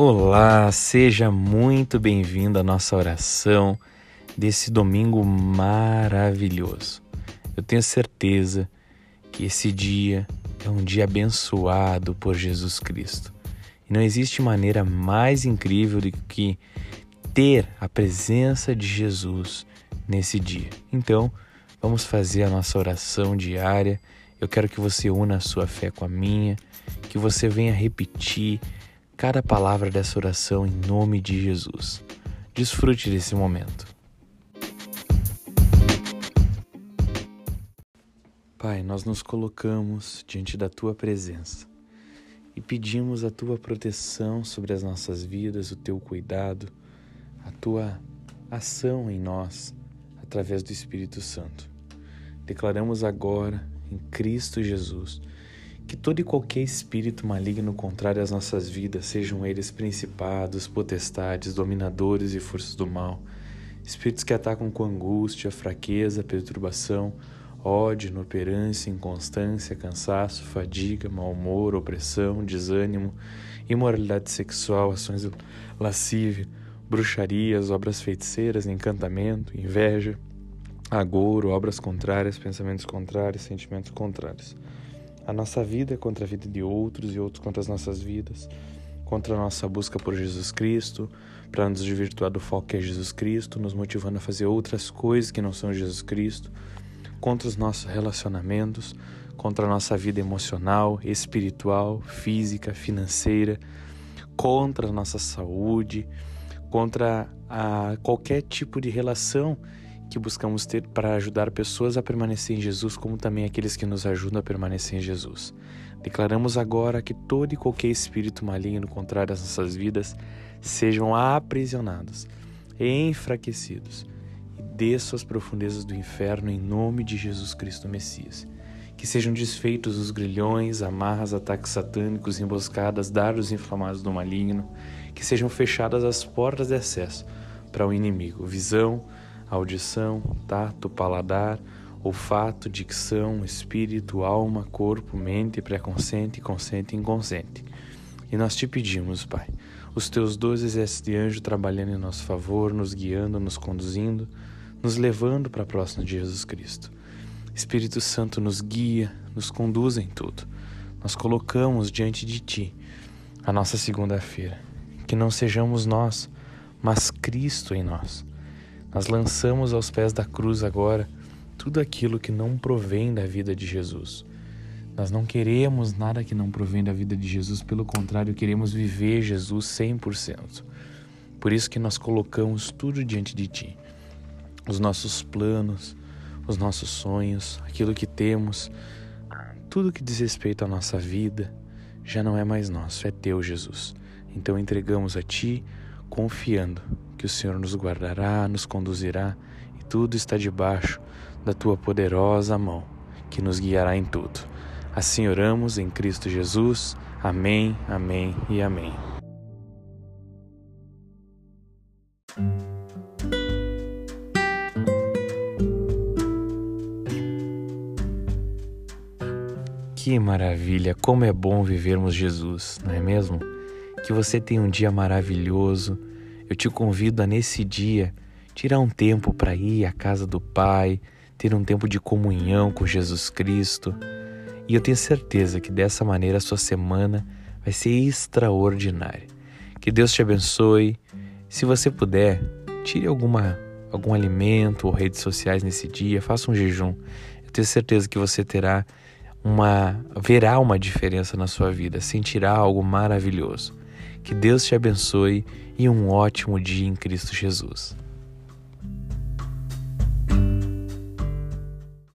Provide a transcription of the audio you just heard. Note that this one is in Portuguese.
Olá, seja muito bem-vindo à nossa oração desse domingo maravilhoso. Eu tenho certeza que esse dia é um dia abençoado por Jesus Cristo. E não existe maneira mais incrível do que ter a presença de Jesus nesse dia. Então, vamos fazer a nossa oração diária. Eu quero que você una a sua fé com a minha, que você venha repetir cada palavra dessa oração em nome de Jesus. Desfrute desse momento. Pai, nós nos colocamos diante da tua presença e pedimos a tua proteção sobre as nossas vidas, o teu cuidado, a tua ação em nós através do Espírito Santo. Declaramos agora em Cristo Jesus que todo e qualquer espírito maligno contrário às nossas vidas, sejam eles principados, potestades, dominadores e forças do mal, espíritos que atacam com angústia, fraqueza, perturbação, ódio, inoperância, inconstância, cansaço, fadiga, mau humor, opressão, desânimo, imoralidade sexual, ações lascívia, bruxarias, obras feiticeiras, encantamento, inveja, agouro, obras contrárias, pensamentos contrários, sentimentos contrários a nossa vida contra a vida de outros e outros contra as nossas vidas, contra a nossa busca por Jesus Cristo, para nos desvirtuar do foco que é Jesus Cristo, nos motivando a fazer outras coisas que não são Jesus Cristo, contra os nossos relacionamentos, contra a nossa vida emocional, espiritual, física, financeira, contra a nossa saúde, contra a qualquer tipo de relação que buscamos ter para ajudar pessoas a permanecer em Jesus, como também aqueles que nos ajudam a permanecer em Jesus. Declaramos agora que todo e qualquer espírito maligno contrário às nossas vidas sejam aprisionados enfraquecidos e desçam às profundezas do inferno em nome de Jesus Cristo Messias. Que sejam desfeitos os grilhões, amarras, ataques satânicos, emboscadas, dardos inflamados do maligno, que sejam fechadas as portas de acesso para o inimigo, visão, audição, tato, paladar, olfato, dicção, espírito, alma, corpo, mente, pré-consciente, consciente e inconsciente. E nós te pedimos, Pai, os teus doze exércitos de anjo trabalhando em nosso favor, nos guiando, nos conduzindo, nos levando para próximo de Jesus Cristo. Espírito Santo nos guia, nos conduz em tudo. Nós colocamos diante de Ti a nossa segunda-feira. Que não sejamos nós, mas Cristo em nós. Nós lançamos aos pés da cruz agora tudo aquilo que não provém da vida de Jesus. Nós não queremos nada que não provém da vida de Jesus, pelo contrário, queremos viver Jesus 100%. Por isso que nós colocamos tudo diante de Ti. Os nossos planos, os nossos sonhos, aquilo que temos, tudo que diz respeito à nossa vida, já não é mais nosso, é Teu, Jesus. Então entregamos a Ti, confiando que o Senhor nos guardará, nos conduzirá e tudo está debaixo da tua poderosa mão, que nos guiará em tudo. Assim oramos em Cristo Jesus. Amém, amém e amém. Que maravilha, como é bom vivermos Jesus, não é mesmo? Que você tenha um dia maravilhoso eu te convido a nesse dia tirar um tempo para ir à casa do Pai, ter um tempo de comunhão com Jesus Cristo. E eu tenho certeza que dessa maneira a sua semana vai ser extraordinária. Que Deus te abençoe. Se você puder, tire alguma algum alimento ou redes sociais nesse dia, faça um jejum. Eu tenho certeza que você terá uma verá uma diferença na sua vida, sentirá algo maravilhoso. Que Deus te abençoe e um ótimo dia em Cristo Jesus.